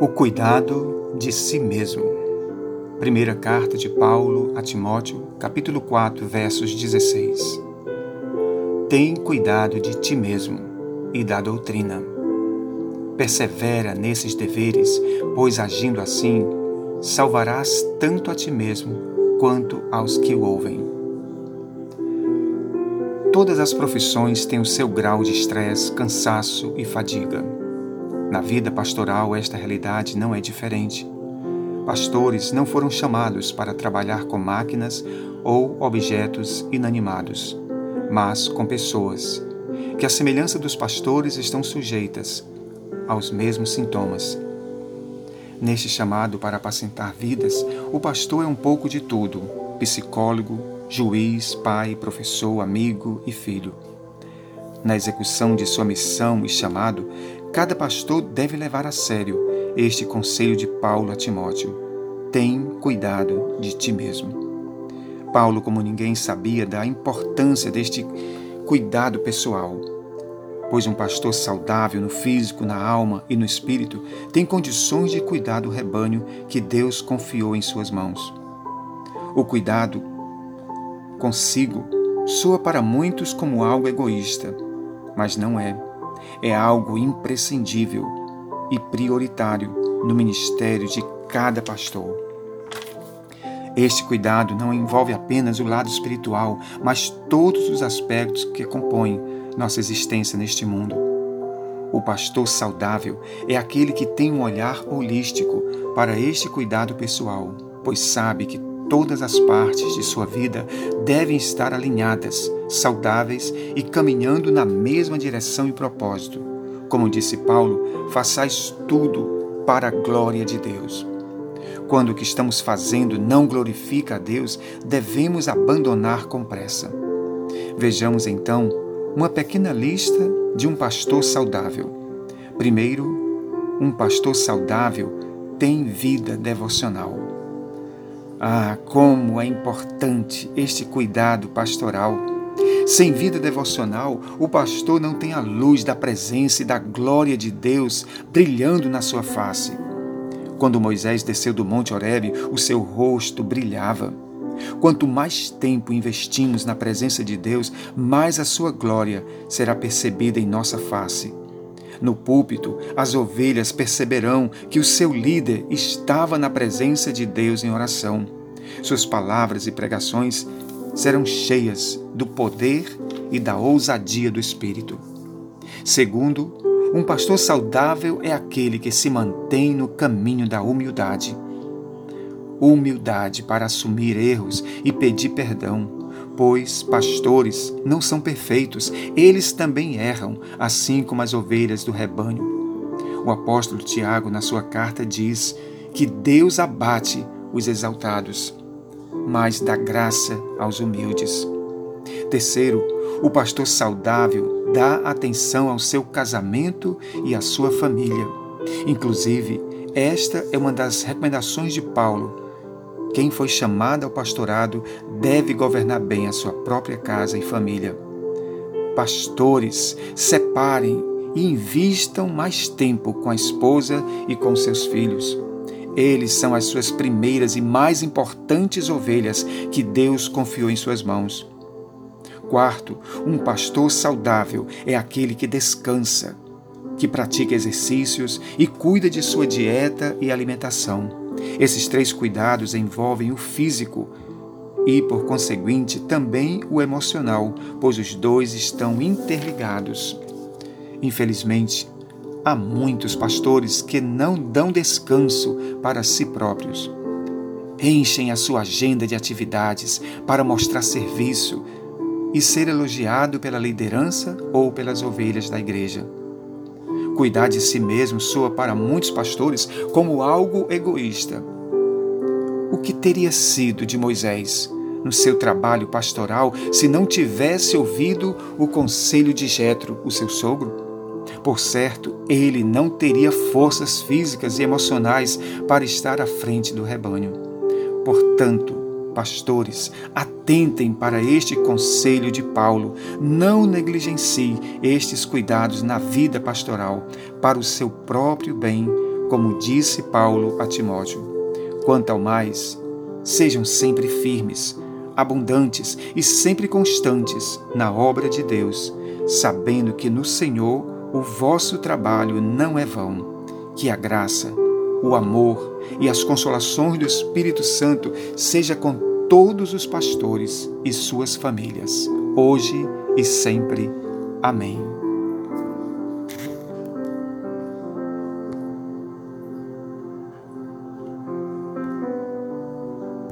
O cuidado de si mesmo. Primeira carta de Paulo a Timóteo, capítulo 4, versos 16. Tem cuidado de ti mesmo e da doutrina. Persevera nesses deveres, pois agindo assim, salvarás tanto a ti mesmo quanto aos que o ouvem. Todas as profissões têm o seu grau de estresse, cansaço e fadiga. Na vida pastoral, esta realidade não é diferente. Pastores não foram chamados para trabalhar com máquinas ou objetos inanimados, mas com pessoas, que, à semelhança dos pastores, estão sujeitas aos mesmos sintomas. Neste chamado para apacentar vidas, o pastor é um pouco de tudo: psicólogo, juiz, pai, professor, amigo e filho. Na execução de sua missão e chamado, cada pastor deve levar a sério este conselho de Paulo a Timóteo: tem cuidado de ti mesmo. Paulo, como ninguém, sabia da importância deste cuidado pessoal, pois um pastor saudável no físico, na alma e no espírito tem condições de cuidar do rebanho que Deus confiou em suas mãos. O cuidado consigo soa para muitos como algo egoísta mas não é. É algo imprescindível e prioritário no ministério de cada pastor. Este cuidado não envolve apenas o lado espiritual, mas todos os aspectos que compõem nossa existência neste mundo. O pastor saudável é aquele que tem um olhar holístico para este cuidado pessoal, pois sabe que todas as partes de sua vida devem estar alinhadas, saudáveis e caminhando na mesma direção e propósito. Como disse Paulo, façais tudo para a glória de Deus. Quando o que estamos fazendo não glorifica a Deus, devemos abandonar com pressa. Vejamos então uma pequena lista de um pastor saudável. Primeiro, um pastor saudável tem vida devocional. Ah, como é importante este cuidado pastoral. Sem vida devocional, o pastor não tem a luz da presença e da glória de Deus brilhando na sua face. Quando Moisés desceu do Monte Horebe, o seu rosto brilhava. Quanto mais tempo investimos na presença de Deus, mais a sua glória será percebida em nossa face. No púlpito, as ovelhas perceberão que o seu líder estava na presença de Deus em oração. Suas palavras e pregações serão cheias do poder e da ousadia do Espírito. Segundo, um pastor saudável é aquele que se mantém no caminho da humildade. Humildade para assumir erros e pedir perdão pois pastores não são perfeitos, eles também erram, assim como as ovelhas do rebanho. O apóstolo Tiago, na sua carta, diz que Deus abate os exaltados, mas dá graça aos humildes. Terceiro, o pastor saudável dá atenção ao seu casamento e à sua família. Inclusive, esta é uma das recomendações de Paulo quem foi chamado ao pastorado deve governar bem a sua própria casa e família. Pastores, separem e invistam mais tempo com a esposa e com seus filhos. Eles são as suas primeiras e mais importantes ovelhas que Deus confiou em suas mãos. Quarto, um pastor saudável é aquele que descansa, que pratica exercícios e cuida de sua dieta e alimentação. Esses três cuidados envolvem o físico e, por conseguinte, também o emocional, pois os dois estão interligados. Infelizmente, há muitos pastores que não dão descanso para si próprios. Enchem a sua agenda de atividades para mostrar serviço e ser elogiado pela liderança ou pelas ovelhas da igreja. Cuidar de si mesmo soa para muitos pastores como algo egoísta. O que teria sido de Moisés no seu trabalho pastoral se não tivesse ouvido o conselho de Jetro, o seu sogro? Por certo, ele não teria forças físicas e emocionais para estar à frente do rebanho. Portanto, Pastores, atentem para este conselho de Paulo. Não negligencie estes cuidados na vida pastoral para o seu próprio bem, como disse Paulo a Timóteo. Quanto ao mais, sejam sempre firmes, abundantes e sempre constantes na obra de Deus, sabendo que no Senhor o vosso trabalho não é vão. Que a graça, o amor e as consolações do Espírito Santo seja com todos os pastores e suas famílias, hoje e sempre. Amém.